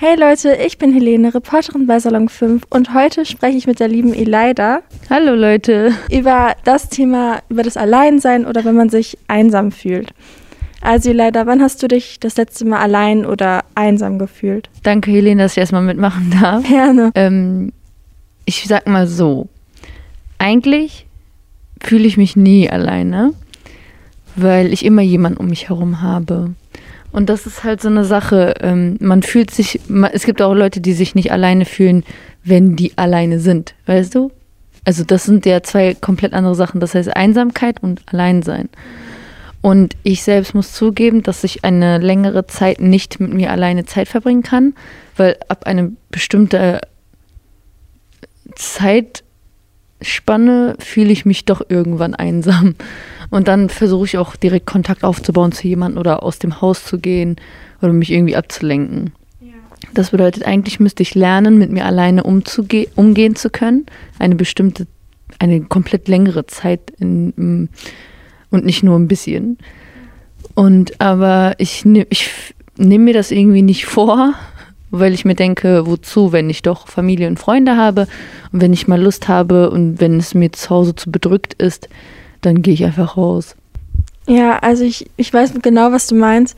Hey Leute, ich bin Helene, Reporterin bei Salon 5 und heute spreche ich mit der lieben Elida. Hallo Leute. Über das Thema, über das Alleinsein oder wenn man sich einsam fühlt. Also Elida, wann hast du dich das letzte Mal allein oder einsam gefühlt? Danke Helene, dass ich erstmal mitmachen darf. Gerne. Ähm, ich sag mal so, eigentlich fühle ich mich nie alleine, weil ich immer jemanden um mich herum habe. Und das ist halt so eine Sache. Ähm, man fühlt sich, man, es gibt auch Leute, die sich nicht alleine fühlen, wenn die alleine sind, weißt du? Also das sind ja zwei komplett andere Sachen. Das heißt Einsamkeit und Alleinsein. Und ich selbst muss zugeben, dass ich eine längere Zeit nicht mit mir alleine Zeit verbringen kann, weil ab einer bestimmten Zeitspanne fühle ich mich doch irgendwann einsam. Und dann versuche ich auch direkt Kontakt aufzubauen zu jemandem oder aus dem Haus zu gehen oder mich irgendwie abzulenken. Ja. Das bedeutet, eigentlich müsste ich lernen, mit mir alleine umzuge umgehen zu können. Eine bestimmte, eine komplett längere Zeit in, und nicht nur ein bisschen. Und aber ich, ne, ich nehme mir das irgendwie nicht vor, weil ich mir denke, wozu, wenn ich doch Familie und Freunde habe und wenn ich mal Lust habe und wenn es mir zu Hause zu bedrückt ist, dann gehe ich einfach raus. Ja, also ich, ich weiß genau, was du meinst,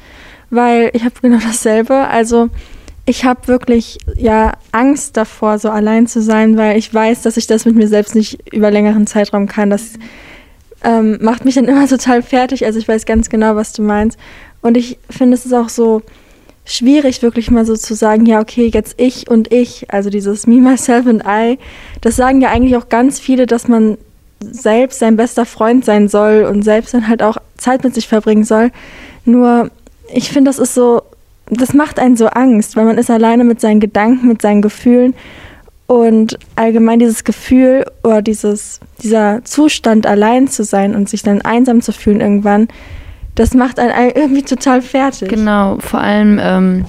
weil ich habe genau dasselbe. Also ich habe wirklich ja Angst davor, so allein zu sein, weil ich weiß, dass ich das mit mir selbst nicht über längeren Zeitraum kann. Das ähm, macht mich dann immer total fertig. Also ich weiß ganz genau, was du meinst. Und ich finde, es ist auch so schwierig, wirklich mal so zu sagen, ja, okay, jetzt ich und ich, also dieses Me, Myself and I, das sagen ja eigentlich auch ganz viele, dass man selbst sein bester Freund sein soll und selbst dann halt auch Zeit mit sich verbringen soll. Nur, ich finde, das ist so, das macht einen so Angst, weil man ist alleine mit seinen Gedanken, mit seinen Gefühlen und allgemein dieses Gefühl oder dieses, dieser Zustand, allein zu sein und sich dann einsam zu fühlen irgendwann, das macht einen irgendwie total fertig. Genau, vor allem, ähm,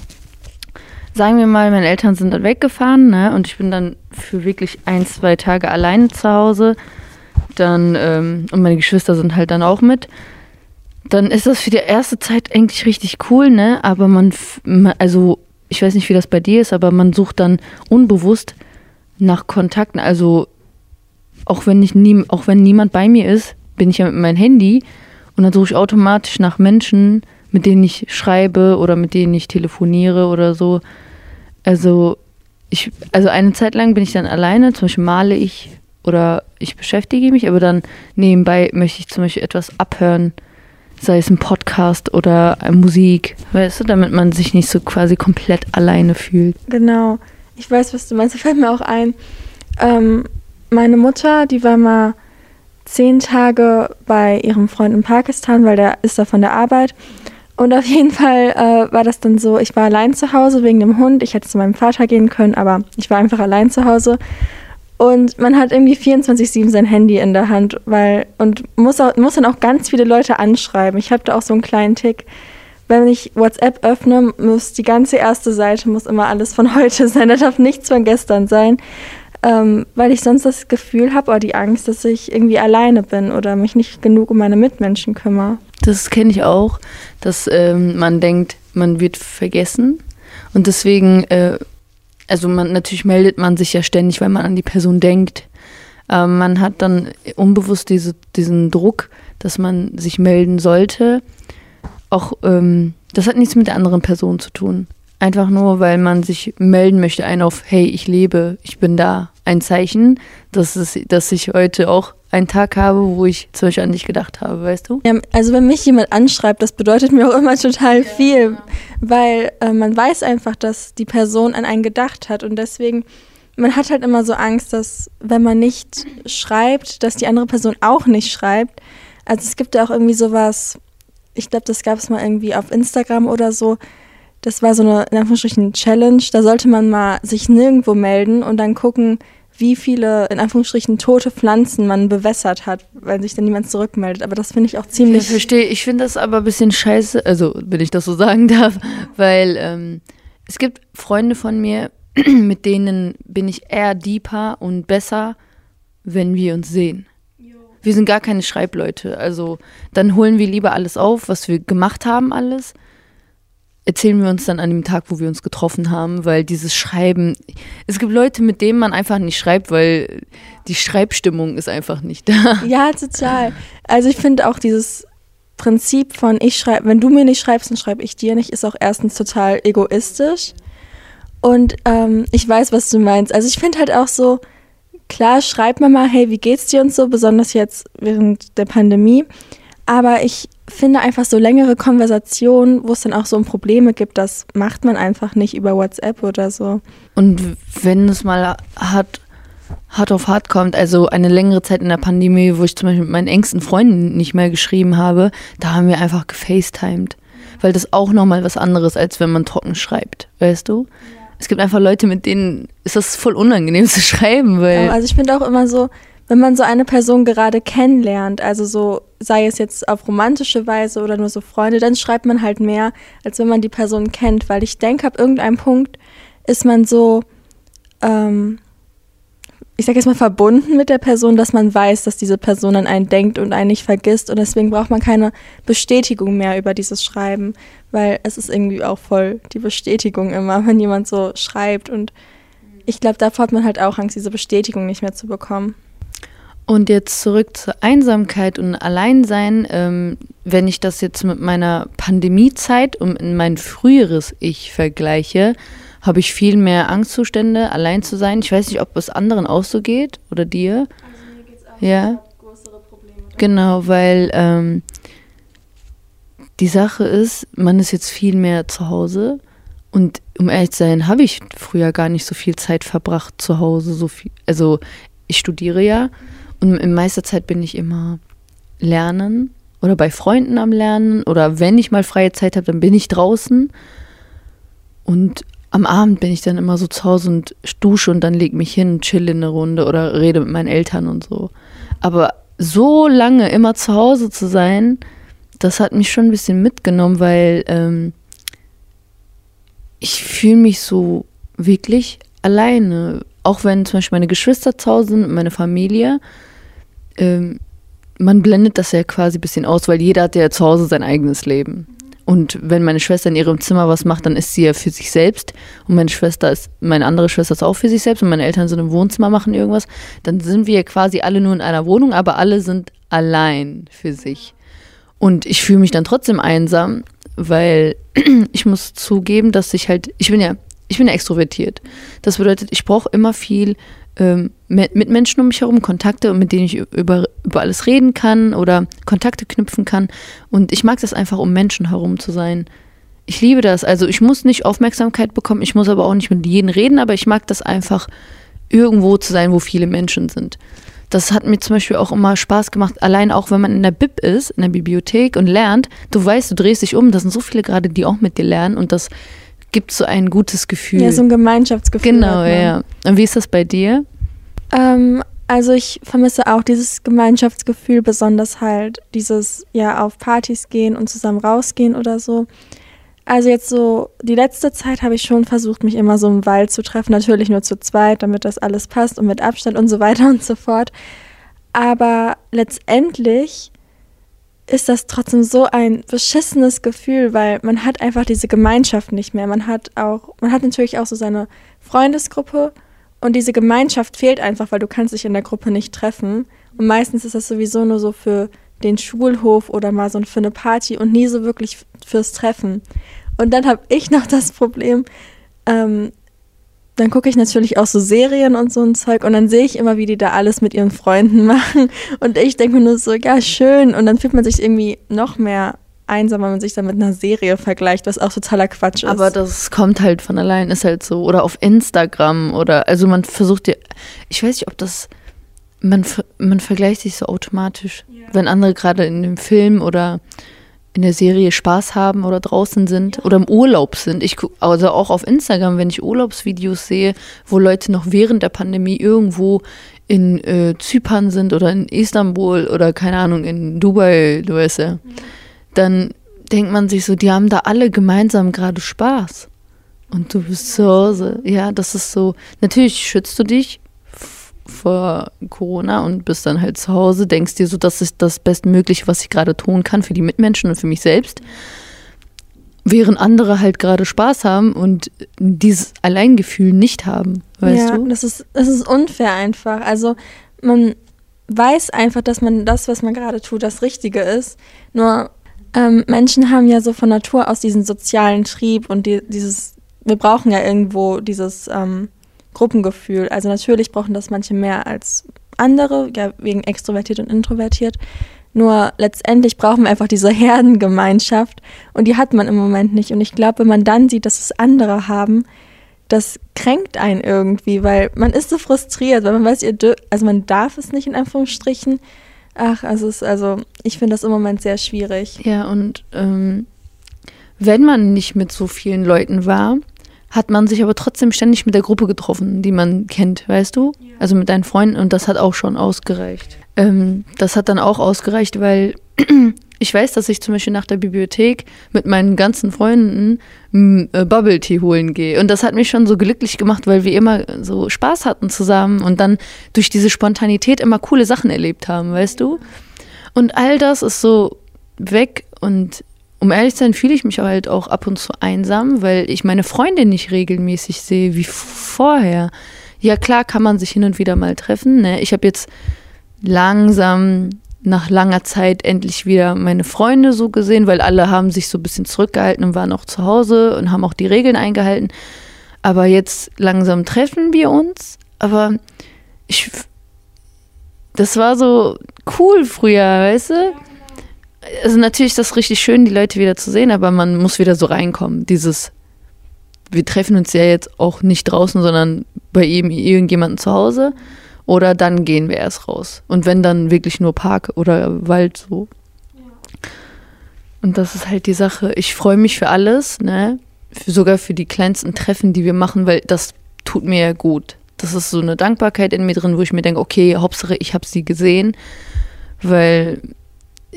sagen wir mal, meine Eltern sind dann weggefahren ne, und ich bin dann für wirklich ein, zwei Tage alleine zu Hause dann, ähm, und meine Geschwister sind halt dann auch mit, dann ist das für die erste Zeit eigentlich richtig cool, ne? Aber man, also ich weiß nicht, wie das bei dir ist, aber man sucht dann unbewusst nach Kontakten. Also auch wenn ich nie, auch wenn niemand bei mir ist, bin ich ja mit meinem Handy und dann suche ich automatisch nach Menschen, mit denen ich schreibe oder mit denen ich telefoniere oder so. Also ich, also eine Zeit lang bin ich dann alleine, zum Beispiel male ich oder ich beschäftige mich, aber dann nebenbei möchte ich zum Beispiel etwas abhören, sei es ein Podcast oder Musik, weißt du, damit man sich nicht so quasi komplett alleine fühlt. Genau. Ich weiß, was du meinst. Da fällt mir auch ein. Ähm, meine Mutter, die war mal zehn Tage bei ihrem Freund in Pakistan, weil der ist da von der Arbeit. Und auf jeden Fall äh, war das dann so, ich war allein zu Hause wegen dem Hund. Ich hätte zu meinem Vater gehen können, aber ich war einfach allein zu Hause. Und man hat irgendwie 24-7 sein Handy in der Hand, weil und muss, auch, muss dann auch ganz viele Leute anschreiben. Ich habe da auch so einen kleinen Tick. Wenn ich WhatsApp öffne, muss die ganze erste Seite muss immer alles von heute sein. Da darf nichts von gestern sein. Ähm, weil ich sonst das Gefühl habe oder die Angst, dass ich irgendwie alleine bin oder mich nicht genug um meine Mitmenschen kümmere. Das kenne ich auch, dass ähm, man denkt, man wird vergessen. Und deswegen äh, also man natürlich meldet man sich ja ständig, weil man an die Person denkt. Ähm, man hat dann unbewusst diese, diesen Druck, dass man sich melden sollte. Auch ähm, das hat nichts mit der anderen Person zu tun. Einfach nur, weil man sich melden möchte, ein auf, hey, ich lebe, ich bin da. Ein Zeichen, dass, es, dass ich heute auch einen Tag habe, wo ich zum Beispiel an dich gedacht habe, weißt du? Ja, also wenn mich jemand anschreibt, das bedeutet mir auch immer total viel, ja, genau. weil äh, man weiß einfach, dass die Person an einen gedacht hat und deswegen, man hat halt immer so Angst, dass wenn man nicht schreibt, dass die andere Person auch nicht schreibt. Also es gibt ja auch irgendwie sowas, ich glaube, das gab es mal irgendwie auf Instagram oder so, das war so eine, in Anführungsstrichen, Challenge, da sollte man mal sich nirgendwo melden und dann gucken, wie viele, in Anführungsstrichen, tote Pflanzen man bewässert hat, weil sich dann niemand zurückmeldet. Aber das finde ich auch ziemlich. Ich verstehe, ich finde das aber ein bisschen scheiße, also wenn ich das so sagen darf, weil ähm, es gibt Freunde von mir, mit denen bin ich eher deeper und besser, wenn wir uns sehen. Wir sind gar keine Schreibleute. Also dann holen wir lieber alles auf, was wir gemacht haben, alles. Erzählen wir uns dann an dem Tag, wo wir uns getroffen haben, weil dieses Schreiben, es gibt Leute, mit denen man einfach nicht schreibt, weil die Schreibstimmung ist einfach nicht da. Ja, total. Also ich finde auch dieses Prinzip von ich schreibe, wenn du mir nicht schreibst, dann schreibe ich dir nicht, ist auch erstens total egoistisch. Und ähm, ich weiß, was du meinst. Also ich finde halt auch so, klar, schreibt man mal, hey, wie geht's dir und so, besonders jetzt während der Pandemie. Aber ich finde einfach so längere Konversationen, wo es dann auch so um Probleme gibt, das macht man einfach nicht über WhatsApp oder so. Und wenn es mal hart, hart auf hart kommt, also eine längere Zeit in der Pandemie, wo ich zum Beispiel mit meinen engsten Freunden nicht mehr geschrieben habe, da haben wir einfach gefacetimed. Weil das auch nochmal was anderes, als wenn man trocken schreibt, weißt du? Es gibt einfach Leute, mit denen ist das voll unangenehm zu schreiben, weil. Also ich finde auch immer so, wenn man so eine Person gerade kennenlernt, also so sei es jetzt auf romantische Weise oder nur so Freunde, dann schreibt man halt mehr, als wenn man die Person kennt, weil ich denke, ab irgendeinem Punkt ist man so, ähm, ich sage jetzt mal, verbunden mit der Person, dass man weiß, dass diese Person an einen denkt und einen nicht vergisst und deswegen braucht man keine Bestätigung mehr über dieses Schreiben, weil es ist irgendwie auch voll die Bestätigung immer, wenn jemand so schreibt und ich glaube, davor hat man halt auch Angst, diese Bestätigung nicht mehr zu bekommen. Und jetzt zurück zur Einsamkeit und Alleinsein. Ähm, wenn ich das jetzt mit meiner Pandemiezeit und in mein früheres Ich vergleiche, habe ich viel mehr Angstzustände, allein zu sein. Ich weiß nicht, ob es anderen auch so geht oder dir. Also mir geht's auch ja. größere Probleme. Genau, weil ähm, die Sache ist, man ist jetzt viel mehr zu Hause. Und um ehrlich zu sein, habe ich früher gar nicht so viel Zeit verbracht zu Hause. So viel, also ich studiere ja. Und in meiner Zeit bin ich immer lernen oder bei Freunden am Lernen oder wenn ich mal freie Zeit habe, dann bin ich draußen. Und am Abend bin ich dann immer so zu Hause und dusche und dann leg mich hin, chill in eine Runde oder rede mit meinen Eltern und so. Aber so lange immer zu Hause zu sein, das hat mich schon ein bisschen mitgenommen, weil ähm, ich fühle mich so wirklich alleine. Auch wenn zum Beispiel meine Geschwister zu Hause sind, meine Familie, ähm, man blendet das ja quasi ein bisschen aus, weil jeder hat ja zu Hause sein eigenes Leben. Und wenn meine Schwester in ihrem Zimmer was macht, dann ist sie ja für sich selbst. Und meine Schwester ist, meine andere Schwester ist auch für sich selbst und meine Eltern sind im Wohnzimmer, machen irgendwas. Dann sind wir ja quasi alle nur in einer Wohnung, aber alle sind allein für sich. Und ich fühle mich dann trotzdem einsam, weil ich muss zugeben, dass ich halt, ich bin ja, ich bin ja extrovertiert. Das bedeutet, ich brauche immer viel ähm, mit, Menschen um mich herum, Kontakte, mit denen ich über, über alles reden kann oder Kontakte knüpfen kann. Und ich mag das einfach, um Menschen herum zu sein. Ich liebe das. Also ich muss nicht Aufmerksamkeit bekommen, ich muss aber auch nicht mit jedem reden, aber ich mag das einfach, irgendwo zu sein, wo viele Menschen sind. Das hat mir zum Beispiel auch immer Spaß gemacht, allein auch wenn man in der Bib ist, in der Bibliothek und lernt, du weißt, du drehst dich um, da sind so viele gerade, die auch mit dir lernen und das gibt so ein gutes Gefühl. Ja, so ein Gemeinschaftsgefühl. Genau, ja. Und wie ist das bei dir? Ähm, also ich vermisse auch dieses Gemeinschaftsgefühl, besonders halt dieses, ja, auf Partys gehen und zusammen rausgehen oder so. Also jetzt so, die letzte Zeit habe ich schon versucht, mich immer so im Wald zu treffen. Natürlich nur zu zweit, damit das alles passt und mit Abstand und so weiter und so fort. Aber letztendlich ist das trotzdem so ein beschissenes Gefühl, weil man hat einfach diese Gemeinschaft nicht mehr. Man hat auch, man hat natürlich auch so seine Freundesgruppe und diese Gemeinschaft fehlt einfach, weil du kannst dich in der Gruppe nicht treffen. Und meistens ist das sowieso nur so für den Schulhof oder mal so für eine Party und nie so wirklich fürs Treffen. Und dann habe ich noch das Problem, ähm, dann gucke ich natürlich auch so Serien und so ein Zeug und dann sehe ich immer, wie die da alles mit ihren Freunden machen. Und ich denke mir nur so, ja, schön. Und dann fühlt man sich irgendwie noch mehr einsam, wenn man sich dann mit einer Serie vergleicht, was auch totaler Quatsch ist. Aber das kommt halt von allein, ist halt so. Oder auf Instagram oder, also man versucht ja, ich weiß nicht, ob das, man, man vergleicht sich so automatisch, ja. wenn andere gerade in dem Film oder in der Serie Spaß haben oder draußen sind oder im Urlaub sind. Ich also auch auf Instagram, wenn ich Urlaubsvideos sehe, wo Leute noch während der Pandemie irgendwo in äh, Zypern sind oder in Istanbul oder keine Ahnung in Dubai, du weißt ja, mhm. dann denkt man sich so, die haben da alle gemeinsam gerade Spaß. Und du bist zu Hause. Ja, das ist so. Natürlich schützt du dich vor Corona und bist dann halt zu Hause, denkst dir so, das ist das Bestmögliche, was ich gerade tun kann für die Mitmenschen und für mich selbst. während andere halt gerade Spaß haben und dieses Alleingefühl nicht haben, weißt ja, du? Das ist, das ist unfair einfach. Also man weiß einfach, dass man das, was man gerade tut, das Richtige ist. Nur ähm, Menschen haben ja so von Natur aus diesen sozialen Trieb und die, dieses, wir brauchen ja irgendwo dieses ähm, Gruppengefühl. Also natürlich brauchen das manche mehr als andere, ja, wegen extrovertiert und introvertiert. Nur letztendlich brauchen wir einfach diese Herdengemeinschaft und die hat man im Moment nicht. Und ich glaube, wenn man dann sieht, dass es andere haben, das kränkt einen irgendwie, weil man ist so frustriert, weil man weiß, ihr also man darf es nicht in Anführungsstrichen. Ach, also es, also ich finde das im Moment sehr schwierig. Ja, und ähm, wenn man nicht mit so vielen Leuten war, hat man sich aber trotzdem ständig mit der Gruppe getroffen, die man kennt, weißt du? Ja. Also mit deinen Freunden und das hat auch schon ausgereicht. Ähm, das hat dann auch ausgereicht, weil ich weiß, dass ich zum Beispiel nach der Bibliothek mit meinen ganzen Freunden äh, Bubble Tea holen gehe. Und das hat mich schon so glücklich gemacht, weil wir immer so Spaß hatten zusammen und dann durch diese Spontanität immer coole Sachen erlebt haben, weißt du? Und all das ist so weg und um ehrlich zu sein, fühle ich mich halt auch ab und zu einsam, weil ich meine Freunde nicht regelmäßig sehe wie vorher. Ja, klar kann man sich hin und wieder mal treffen. Ne? Ich habe jetzt langsam nach langer Zeit endlich wieder meine Freunde so gesehen, weil alle haben sich so ein bisschen zurückgehalten und waren auch zu Hause und haben auch die Regeln eingehalten. Aber jetzt langsam treffen wir uns. Aber ich, das war so cool früher, weißt du? Also natürlich ist das richtig schön, die Leute wieder zu sehen, aber man muss wieder so reinkommen. Dieses, wir treffen uns ja jetzt auch nicht draußen, sondern bei ihm irgendjemandem zu Hause. Oder dann gehen wir erst raus. Und wenn dann wirklich nur Park oder Wald so. Und das ist halt die Sache. Ich freue mich für alles, ne? Für, sogar für die kleinsten Treffen, die wir machen, weil das tut mir ja gut. Das ist so eine Dankbarkeit in mir drin, wo ich mir denke, okay, Hauptsache ich habe sie gesehen, weil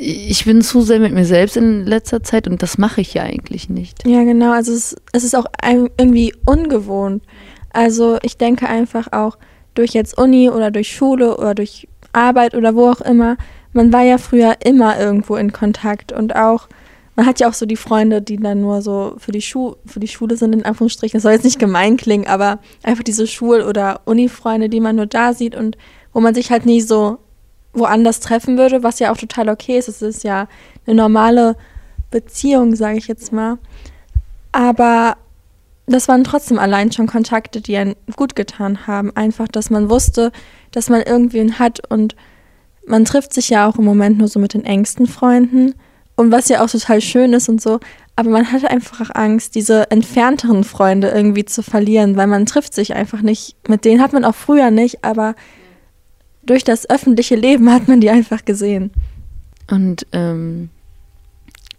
ich bin zu sehr mit mir selbst in letzter Zeit und das mache ich ja eigentlich nicht. Ja, genau. Also es, es ist auch irgendwie ungewohnt. Also ich denke einfach auch durch jetzt Uni oder durch Schule oder durch Arbeit oder wo auch immer, man war ja früher immer irgendwo in Kontakt und auch, man hat ja auch so die Freunde, die dann nur so für die, Schu für die Schule sind, in Anführungsstrichen. Das soll jetzt nicht gemein klingen, aber einfach diese Schul- oder Uni-Freunde, die man nur da sieht und wo man sich halt nie so woanders treffen würde, was ja auch total okay ist. Es ist ja eine normale Beziehung, sage ich jetzt mal. Aber das waren trotzdem allein schon Kontakte, die einen gut getan haben. Einfach, dass man wusste, dass man irgendwen hat und man trifft sich ja auch im Moment nur so mit den engsten Freunden und was ja auch total schön ist und so. Aber man hatte einfach Angst, diese entfernteren Freunde irgendwie zu verlieren, weil man trifft sich einfach nicht. Mit denen hat man auch früher nicht, aber durch das öffentliche Leben hat man die einfach gesehen. Und ähm,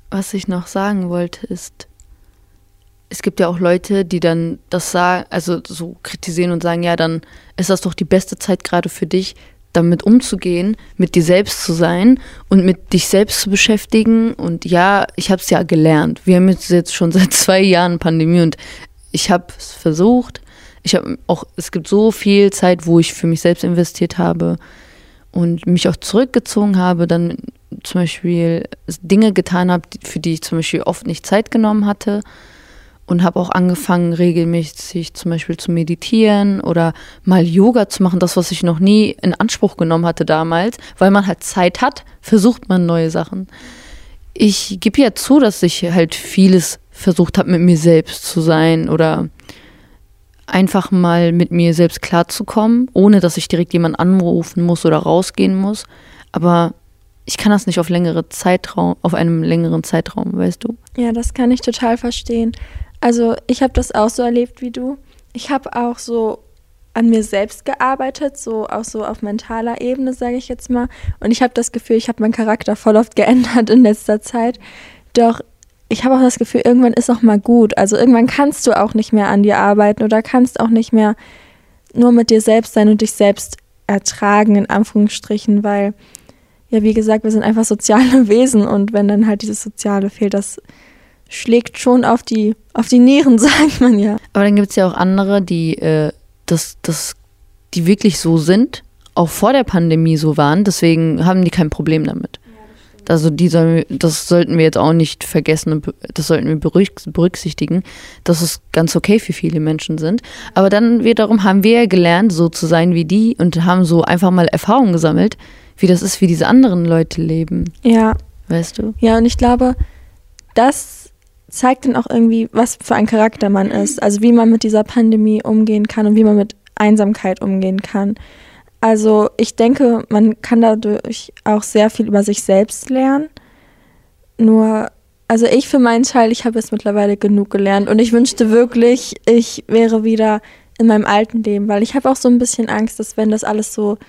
was ich noch sagen wollte ist, es gibt ja auch Leute, die dann das sagen, also so kritisieren und sagen, ja, dann ist das doch die beste Zeit gerade für dich, damit umzugehen, mit dir selbst zu sein und mit dich selbst zu beschäftigen. Und ja, ich habe es ja gelernt. Wir haben jetzt schon seit zwei Jahren Pandemie und ich habe es versucht, ich habe auch, es gibt so viel Zeit, wo ich für mich selbst investiert habe und mich auch zurückgezogen habe, dann zum Beispiel Dinge getan habe, für die ich zum Beispiel oft nicht Zeit genommen hatte und habe auch angefangen, regelmäßig zum Beispiel zu meditieren oder mal Yoga zu machen, das, was ich noch nie in Anspruch genommen hatte damals, weil man halt Zeit hat, versucht man neue Sachen. Ich gebe ja zu, dass ich halt vieles versucht habe, mit mir selbst zu sein oder einfach mal mit mir selbst klarzukommen, ohne dass ich direkt jemanden anrufen muss oder rausgehen muss. Aber ich kann das nicht auf längere Zeitraum, auf einem längeren Zeitraum, weißt du? Ja, das kann ich total verstehen. Also ich habe das auch so erlebt wie du. Ich habe auch so an mir selbst gearbeitet, so auch so auf mentaler Ebene, sage ich jetzt mal. Und ich habe das Gefühl, ich habe meinen Charakter voll oft geändert in letzter Zeit. Doch ich habe auch das Gefühl, irgendwann ist auch mal gut. Also irgendwann kannst du auch nicht mehr an dir arbeiten oder kannst auch nicht mehr nur mit dir selbst sein und dich selbst ertragen, in Anführungsstrichen, weil, ja, wie gesagt, wir sind einfach soziale Wesen und wenn dann halt dieses Soziale fehlt, das schlägt schon auf die, auf die Nieren, sagt man ja. Aber dann gibt es ja auch andere, die äh, das, das, die wirklich so sind, auch vor der Pandemie so waren, deswegen haben die kein Problem damit. Also die sollen, das sollten wir jetzt auch nicht vergessen und das sollten wir berücksichtigen, dass es ganz okay für viele Menschen sind. Aber dann wiederum haben wir gelernt, so zu sein wie die und haben so einfach mal Erfahrungen gesammelt, wie das ist, wie diese anderen Leute leben. Ja. Weißt du? Ja, und ich glaube, das zeigt dann auch irgendwie, was für ein Charakter man ist. Also wie man mit dieser Pandemie umgehen kann und wie man mit Einsamkeit umgehen kann. Also ich denke, man kann dadurch auch sehr viel über sich selbst lernen. Nur, also ich für meinen Teil, ich habe jetzt mittlerweile genug gelernt und ich wünschte wirklich, ich wäre wieder in meinem alten Leben, weil ich habe auch so ein bisschen Angst, dass wenn das alles so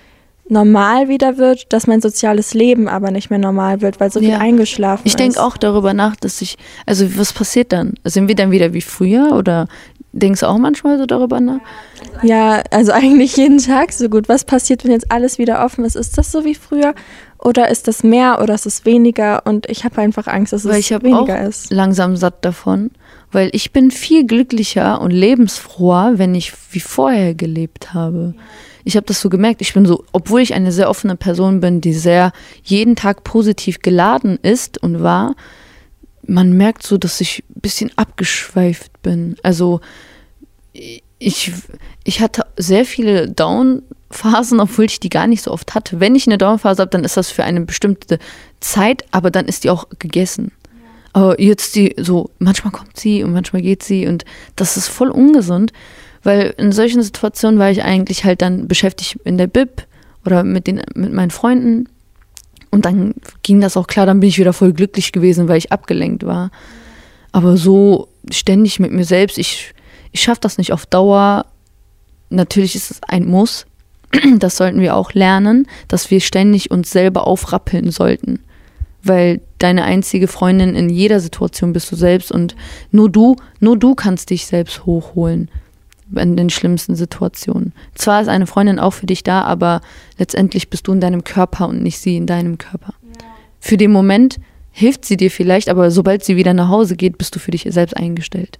normal wieder wird, dass mein soziales Leben aber nicht mehr normal wird, weil so viel eingeschlafen ich ist. Ich denke auch darüber nach, dass ich, also was passiert dann? Sind wir dann wieder wie früher oder denkst du auch manchmal so darüber nach? Ja, also eigentlich jeden Tag so gut. Was passiert, wenn jetzt alles wieder offen ist? Ist das so wie früher oder ist das mehr oder ist es weniger? Und ich habe einfach Angst, dass weil es ich weniger auch ist. Langsam satt davon, weil ich bin viel glücklicher und lebensfroher, wenn ich wie vorher gelebt habe. Ich habe das so gemerkt, ich bin so, obwohl ich eine sehr offene Person bin, die sehr jeden Tag positiv geladen ist und war, man merkt so, dass ich ein bisschen abgeschweift bin. Also ich, ich hatte sehr viele Down-Phasen, obwohl ich die gar nicht so oft hatte. Wenn ich eine Down-Phase habe, dann ist das für eine bestimmte Zeit, aber dann ist die auch gegessen. Aber jetzt die so, manchmal kommt sie und manchmal geht sie und das ist voll ungesund. Weil in solchen Situationen war ich eigentlich halt dann beschäftigt in der Bib oder mit, den, mit meinen Freunden. Und dann ging das auch klar, dann bin ich wieder voll glücklich gewesen, weil ich abgelenkt war. Aber so ständig mit mir selbst, ich, ich schaffe das nicht auf Dauer. Natürlich ist es ein Muss. Das sollten wir auch lernen, dass wir ständig uns selber aufrappeln sollten. Weil deine einzige Freundin in jeder Situation bist du selbst und nur du, nur du kannst dich selbst hochholen in den schlimmsten Situationen. Zwar ist eine Freundin auch für dich da, aber letztendlich bist du in deinem Körper und nicht sie in deinem Körper. Ja. Für den Moment hilft sie dir vielleicht, aber sobald sie wieder nach Hause geht, bist du für dich selbst eingestellt.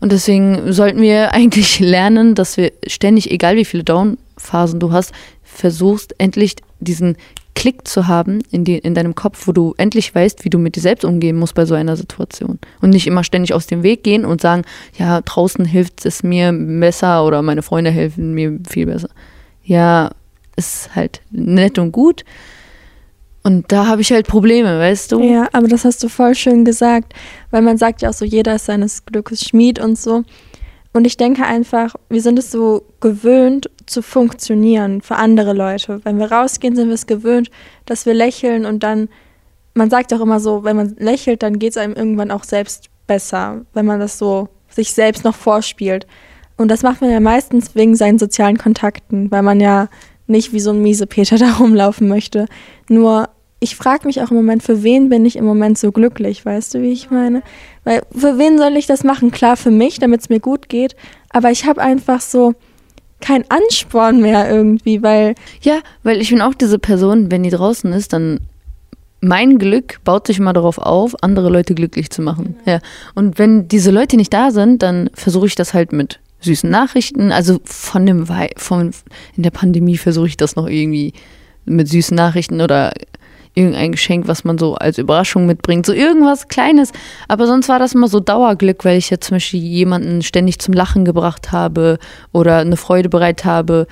Und deswegen sollten wir eigentlich lernen, dass wir ständig, egal wie viele Down-Phasen du hast, versuchst endlich diesen Klick zu haben in, die, in deinem Kopf, wo du endlich weißt, wie du mit dir selbst umgehen musst bei so einer Situation. Und nicht immer ständig aus dem Weg gehen und sagen, ja, draußen hilft es mir besser oder meine Freunde helfen mir viel besser. Ja, ist halt nett und gut. Und da habe ich halt Probleme, weißt du? Ja, aber das hast du voll schön gesagt, weil man sagt ja auch so, jeder ist seines Glückes Schmied und so. Und ich denke einfach, wir sind es so gewöhnt zu funktionieren für andere Leute. Wenn wir rausgehen, sind wir es gewöhnt, dass wir lächeln und dann, man sagt auch immer so, wenn man lächelt, dann geht es einem irgendwann auch selbst besser, wenn man das so sich selbst noch vorspielt. Und das macht man ja meistens wegen seinen sozialen Kontakten, weil man ja nicht wie so ein miese Peter da rumlaufen möchte. Nur ich frage mich auch im Moment, für wen bin ich im Moment so glücklich, weißt du, wie ich meine? Weil für wen soll ich das machen? Klar, für mich, damit es mir gut geht, aber ich habe einfach so keinen Ansporn mehr irgendwie, weil. Ja, weil ich bin auch diese Person, wenn die draußen ist, dann mein Glück baut sich mal darauf auf, andere Leute glücklich zu machen. Ja. Und wenn diese Leute nicht da sind, dann versuche ich das halt mit süßen Nachrichten. Also von dem von in der Pandemie versuche ich das noch irgendwie mit süßen Nachrichten oder irgendein Geschenk, was man so als Überraschung mitbringt. So irgendwas Kleines. Aber sonst war das immer so Dauerglück, weil ich jetzt zum Beispiel jemanden ständig zum Lachen gebracht habe oder eine Freude bereit habe.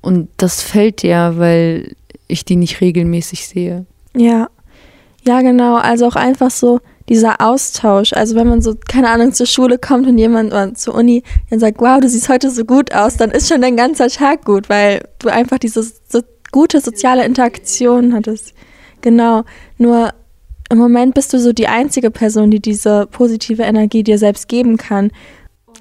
Und das fällt ja, weil ich die nicht regelmäßig sehe. Ja. Ja, genau. Also auch einfach so dieser Austausch. Also wenn man so, keine Ahnung, zur Schule kommt und jemand oder zur Uni dann sagt, wow, du siehst heute so gut aus, dann ist schon dein ganzer Tag gut, weil du einfach diese so gute soziale Interaktion hattest. Genau. Nur im Moment bist du so die einzige Person, die diese positive Energie dir selbst geben kann.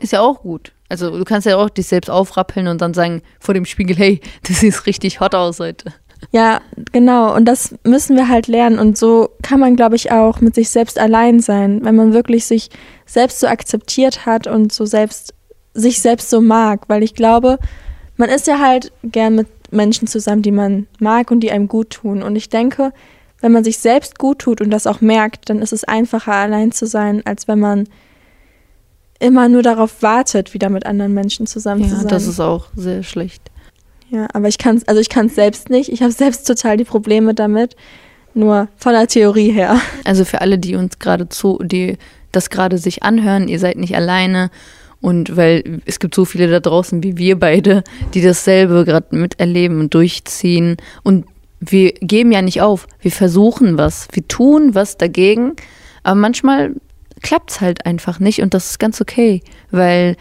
Ist ja auch gut. Also du kannst ja auch dich selbst aufrappeln und dann sagen vor dem Spiegel, hey, du siehst richtig hot aus heute. Ja, genau. Und das müssen wir halt lernen. Und so kann man, glaube ich, auch mit sich selbst allein sein, wenn man wirklich sich selbst so akzeptiert hat und so selbst sich selbst so mag. Weil ich glaube, man ist ja halt gern mit Menschen zusammen, die man mag und die einem gut tun. Und ich denke, wenn man sich selbst gut tut und das auch merkt, dann ist es einfacher, allein zu sein, als wenn man immer nur darauf wartet, wieder mit anderen Menschen zusammen ja, zu sein. Das ist auch sehr schlecht. Ja, aber ich kann es, also ich kann es selbst nicht. Ich habe selbst total die Probleme damit. nur von der Theorie her. Also für alle, die uns gerade zu, die das gerade sich anhören, ihr seid nicht alleine. Und weil es gibt so viele da draußen wie wir beide, die dasselbe gerade miterleben und durchziehen. Und wir geben ja nicht auf. Wir versuchen was. Wir tun was dagegen. Aber manchmal klappt es halt einfach nicht und das ist ganz okay, weil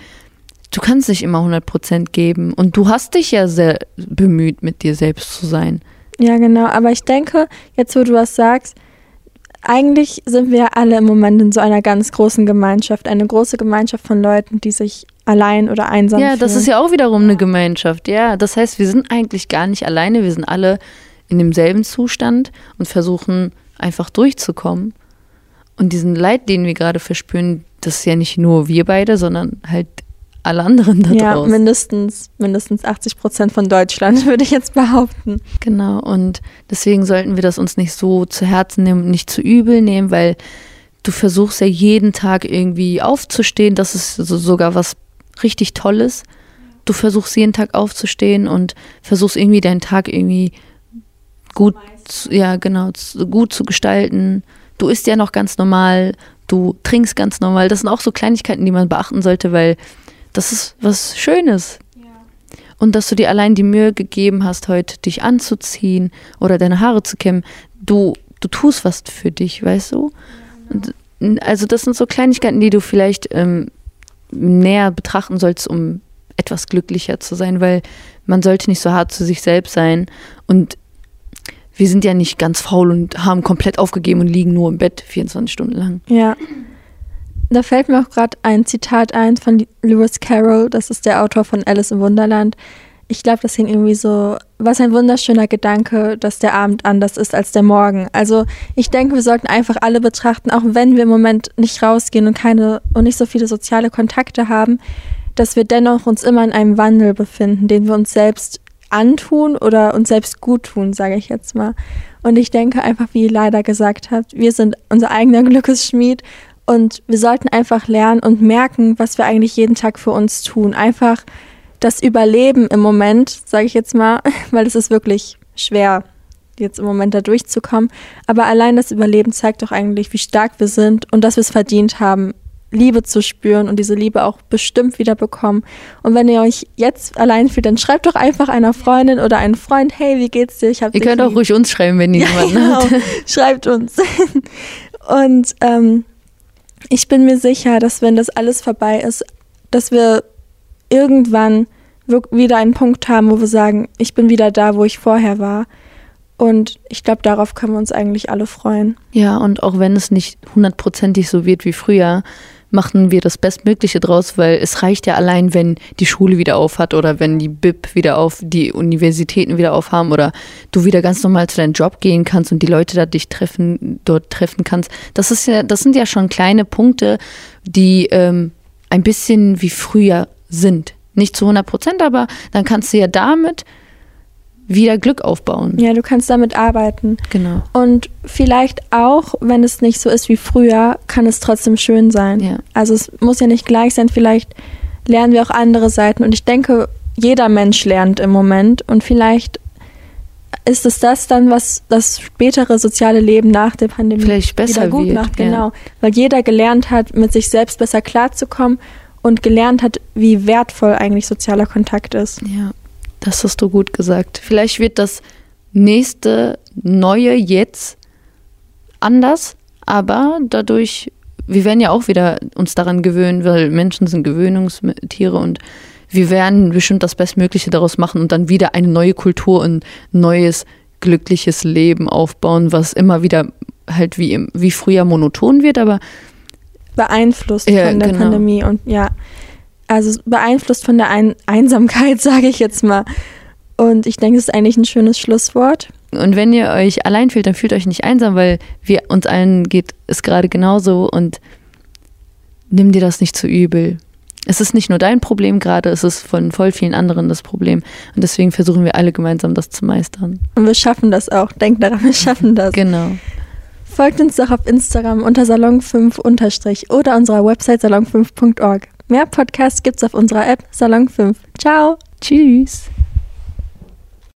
du kannst nicht immer 100% geben und du hast dich ja sehr bemüht, mit dir selbst zu sein. Ja, genau. Aber ich denke, jetzt wo du was sagst, eigentlich sind wir alle im Moment in so einer ganz großen Gemeinschaft, eine große Gemeinschaft von Leuten, die sich allein oder einsam Ja, fühlen. das ist ja auch wiederum eine Gemeinschaft. Ja, das heißt, wir sind eigentlich gar nicht alleine, wir sind alle in demselben Zustand und versuchen einfach durchzukommen. Und diesen Leid, den wir gerade verspüren, das ist ja nicht nur wir beide, sondern halt alle anderen da ja, draußen. mindestens, mindestens 80 Prozent von Deutschland, würde ich jetzt behaupten. Genau, und deswegen sollten wir das uns nicht so zu Herzen nehmen, nicht zu übel nehmen, weil du versuchst ja jeden Tag irgendwie aufzustehen. Das ist so sogar was richtig Tolles. Du versuchst jeden Tag aufzustehen und versuchst irgendwie deinen Tag irgendwie gut, zu, ja genau, zu, gut zu gestalten. Du isst ja noch ganz normal, du trinkst ganz normal. Das sind auch so Kleinigkeiten, die man beachten sollte, weil das ist was Schönes. Und dass du dir allein die Mühe gegeben hast, heute dich anzuziehen oder deine Haare zu kämmen. Du, du tust was für dich, weißt du? Und, also das sind so Kleinigkeiten, die du vielleicht ähm, näher betrachten sollst, um etwas glücklicher zu sein, weil man sollte nicht so hart zu sich selbst sein. Und wir sind ja nicht ganz faul und haben komplett aufgegeben und liegen nur im Bett 24 Stunden lang. Ja. Da fällt mir auch gerade ein Zitat ein von Lewis Carroll, das ist der Autor von Alice im Wunderland. Ich glaube, das hing irgendwie so, was ein wunderschöner Gedanke, dass der Abend anders ist als der Morgen. Also ich denke, wir sollten einfach alle betrachten, auch wenn wir im Moment nicht rausgehen und keine und nicht so viele soziale Kontakte haben, dass wir dennoch uns immer in einem Wandel befinden, den wir uns selbst antun oder uns selbst gut tun, sage ich jetzt mal. Und ich denke einfach, wie ihr leider gesagt habt, wir sind unser eigener Glückesschmied und wir sollten einfach lernen und merken, was wir eigentlich jeden Tag für uns tun. Einfach das Überleben im Moment, sage ich jetzt mal, weil es ist wirklich schwer, jetzt im Moment da durchzukommen. Aber allein das Überleben zeigt doch eigentlich, wie stark wir sind und dass wir es verdient haben, Liebe zu spüren und diese Liebe auch bestimmt wieder bekommen. Und wenn ihr euch jetzt allein fühlt, dann schreibt doch einfach einer Freundin oder einem Freund, hey, wie geht's dir? Ich hab Ihr könnt auch lieb. ruhig uns schreiben, wenn ihr Ja, jemanden genau. habt. Schreibt uns. Und ähm, ich bin mir sicher, dass wenn das alles vorbei ist, dass wir irgendwann wieder einen Punkt haben, wo wir sagen, ich bin wieder da, wo ich vorher war. Und ich glaube, darauf können wir uns eigentlich alle freuen. Ja, und auch wenn es nicht hundertprozentig so wird wie früher, machen wir das Bestmögliche draus, weil es reicht ja allein, wenn die Schule wieder auf hat oder wenn die BIP wieder auf, die Universitäten wieder aufhaben oder du wieder ganz normal zu deinem Job gehen kannst und die Leute da dich treffen, dort treffen kannst. Das ist ja, das sind ja schon kleine Punkte, die ähm, ein bisschen wie früher sind. Nicht zu 100 Prozent, aber dann kannst du ja damit wieder Glück aufbauen. Ja, du kannst damit arbeiten. Genau. Und vielleicht auch, wenn es nicht so ist wie früher, kann es trotzdem schön sein. Ja. Also es muss ja nicht gleich sein, vielleicht lernen wir auch andere Seiten. Und ich denke, jeder Mensch lernt im Moment. Und vielleicht ist es das dann, was das spätere soziale Leben nach der Pandemie Vielleicht besser wieder gut wird, macht. ja. Genau. Weil jeder gelernt hat, mit sich selbst besser klarzukommen und gelernt hat, wie wertvoll eigentlich sozialer Kontakt ist. Ja, das hast du gut gesagt. Vielleicht wird das nächste neue jetzt anders, aber dadurch, wir werden ja auch wieder uns daran gewöhnen, weil Menschen sind Gewöhnungstiere und wir werden bestimmt das Bestmögliche daraus machen und dann wieder eine neue Kultur und neues glückliches Leben aufbauen, was immer wieder halt wie, im- wie früher monoton wird, aber beeinflusst Ja, von der genau. Pandemie und ja, also beeinflusst von der Ein Einsamkeit, sage ich jetzt mal. Und ich denke, es ist eigentlich ein schönes Schlusswort. Und wenn ihr euch allein fühlt, dann fühlt euch nicht einsam, weil wir uns allen geht es gerade genauso und nimm dir das nicht zu übel. Es ist nicht nur dein Problem gerade, es ist von voll vielen anderen das Problem. Und deswegen versuchen wir alle gemeinsam das zu meistern. Und wir schaffen das auch. Denkt daran, wir schaffen das. Genau. Folgt uns doch auf Instagram unter salon5 unterstrich oder unserer Website salon5.org. Mehr Podcasts gibt's auf unserer App Salon5. Ciao! Tschüss.